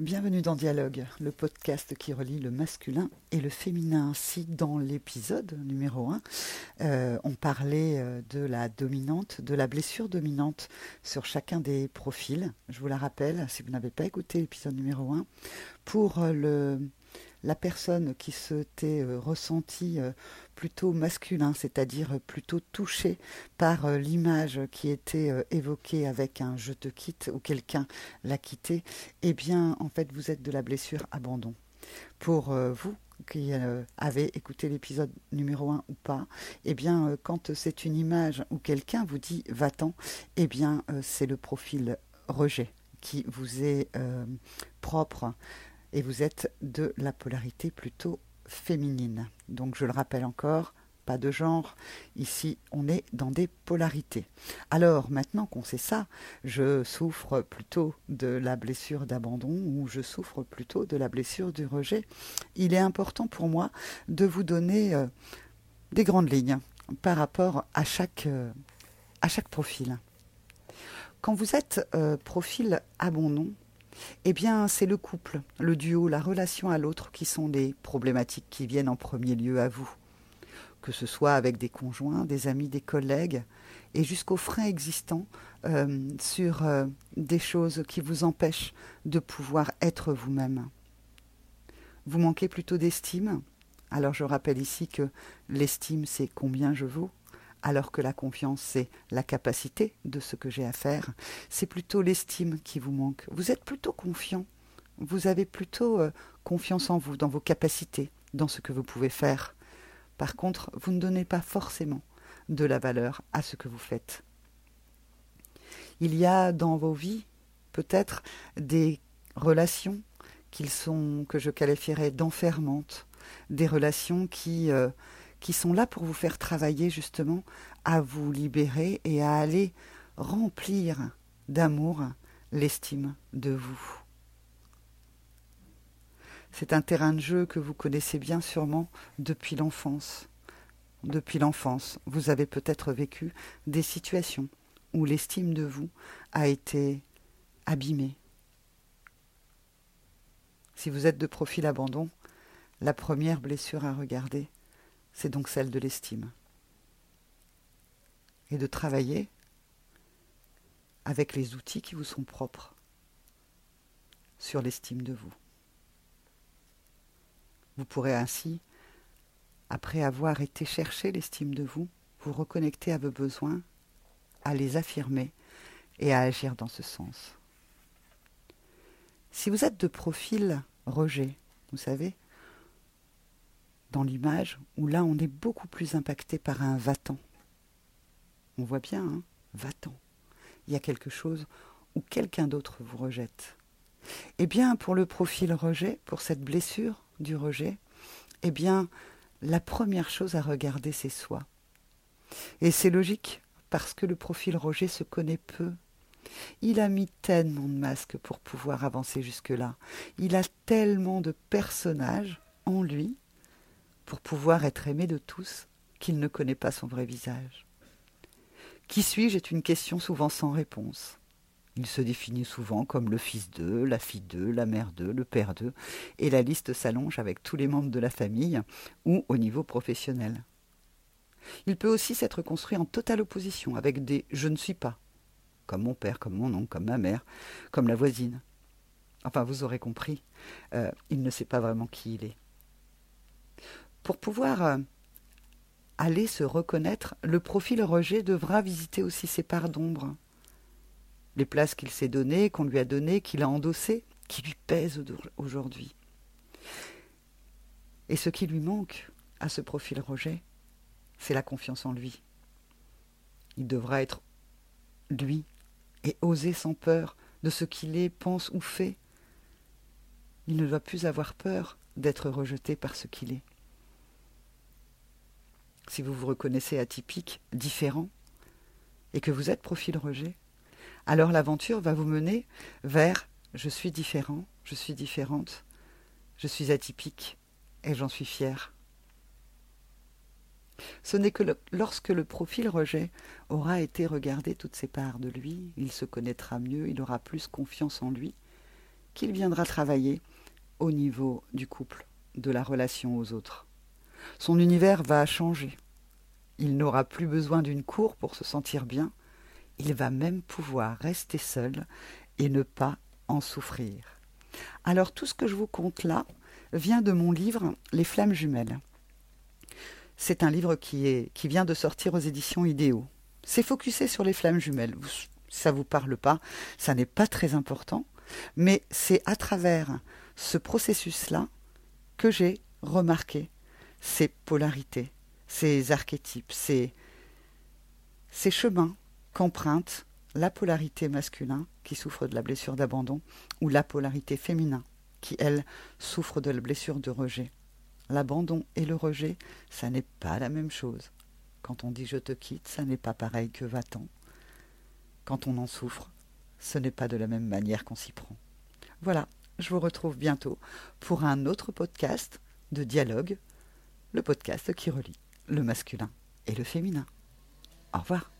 Bienvenue dans Dialogue, le podcast qui relie le masculin et le féminin. Si dans l'épisode numéro 1, euh, on parlait euh, de la dominante, de la blessure dominante sur chacun des profils, je vous la rappelle, si vous n'avez pas écouté l'épisode numéro 1, pour euh, le, la personne qui s'était ressentie plutôt masculin, c'est-à-dire plutôt touché par euh, l'image qui était euh, évoquée avec un je te quitte ou quelqu'un l'a quitté, eh bien en fait vous êtes de la blessure abandon. Pour euh, vous qui avez écouté l'épisode numéro 1 ou pas, eh bien quand c'est une image où quelqu'un vous dit va-t'en, eh bien c'est le profil rejet qui vous est propre et vous êtes de la polarité plutôt féminine. Donc je le rappelle encore, pas de genre. Ici, on est dans des polarités. Alors, maintenant qu'on sait ça, je souffre plutôt de la blessure d'abandon ou je souffre plutôt de la blessure du rejet. Il est important pour moi de vous donner euh, des grandes lignes par rapport à chaque, euh, à chaque profil. Quand vous êtes euh, profil abandon, eh bien, c'est le couple, le duo, la relation à l'autre qui sont les problématiques qui viennent en premier lieu à vous. Que ce soit avec des conjoints, des amis, des collègues, et jusqu'aux freins existants euh, sur euh, des choses qui vous empêchent de pouvoir être vous-même. Vous manquez plutôt d'estime Alors je rappelle ici que l'estime, c'est combien je vaux alors que la confiance, c'est la capacité de ce que j'ai à faire. C'est plutôt l'estime qui vous manque. Vous êtes plutôt confiant. Vous avez plutôt euh, confiance en vous, dans vos capacités, dans ce que vous pouvez faire. Par contre, vous ne donnez pas forcément de la valeur à ce que vous faites. Il y a dans vos vies peut-être des relations qu'ils sont que je qualifierais d'enfermantes, des relations qui euh, qui sont là pour vous faire travailler justement à vous libérer et à aller remplir d'amour l'estime de vous. C'est un terrain de jeu que vous connaissez bien sûrement depuis l'enfance. Depuis l'enfance, vous avez peut-être vécu des situations où l'estime de vous a été abîmée. Si vous êtes de profil abandon, la première blessure à regarder, c'est donc celle de l'estime. Et de travailler avec les outils qui vous sont propres sur l'estime de vous. Vous pourrez ainsi, après avoir été chercher l'estime de vous, vous reconnecter à vos besoins, à les affirmer et à agir dans ce sens. Si vous êtes de profil rejet, vous savez, dans l'image, où là on est beaucoup plus impacté par un va-t'en. On voit bien, hein va-t'en. Il y a quelque chose où quelqu'un d'autre vous rejette. Eh bien, pour le profil rejet, pour cette blessure du rejet, eh bien, la première chose à regarder, c'est soi. Et c'est logique, parce que le profil rejet se connaît peu. Il a mis tellement de masques pour pouvoir avancer jusque-là. Il a tellement de personnages en lui pour pouvoir être aimé de tous qu'il ne connaît pas son vrai visage. Qui suis-je est une question souvent sans réponse. Il se définit souvent comme le fils d'eux, la fille d'eux, la mère d'eux, le père d'eux, et la liste s'allonge avec tous les membres de la famille ou au niveau professionnel. Il peut aussi s'être construit en totale opposition avec des je ne suis pas, comme mon père, comme mon oncle, comme ma mère, comme la voisine. Enfin, vous aurez compris, euh, il ne sait pas vraiment qui il est. Pour pouvoir euh, aller se reconnaître, le profil rejet devra visiter aussi ses parts d'ombre. Les places qu'il s'est données, qu'on lui a données, qu'il a endossées, qui lui pèsent aujourd'hui. Et ce qui lui manque à ce profil rejet, c'est la confiance en lui. Il devra être lui et oser sans peur de ce qu'il est, pense ou fait. Il ne doit plus avoir peur d'être rejeté par ce qu'il est si vous vous reconnaissez atypique, différent, et que vous êtes profil rejet, alors l'aventure va vous mener vers je suis différent, je suis différente, je suis atypique, et j'en suis fier. Ce n'est que lorsque le profil rejet aura été regardé toutes ses parts de lui, il se connaîtra mieux, il aura plus confiance en lui, qu'il viendra travailler au niveau du couple, de la relation aux autres. Son univers va changer. Il n'aura plus besoin d'une cour pour se sentir bien. Il va même pouvoir rester seul et ne pas en souffrir. Alors tout ce que je vous conte là vient de mon livre Les flammes jumelles. C'est un livre qui, est, qui vient de sortir aux éditions Idéo. C'est focusé sur les flammes jumelles. Ça vous parle pas, ça n'est pas très important, mais c'est à travers ce processus-là que j'ai remarqué ces polarités, ces archétypes, ces, ces chemins qu'emprunte la polarité masculin qui souffre de la blessure d'abandon ou la polarité féminin qui, elle, souffre de la blessure de rejet. L'abandon et le rejet, ça n'est pas la même chose. Quand on dit je te quitte, ça n'est pas pareil que va-t'en. Quand on en souffre, ce n'est pas de la même manière qu'on s'y prend. Voilà, je vous retrouve bientôt pour un autre podcast de dialogue, le podcast qui relie le masculin et le féminin. Au revoir.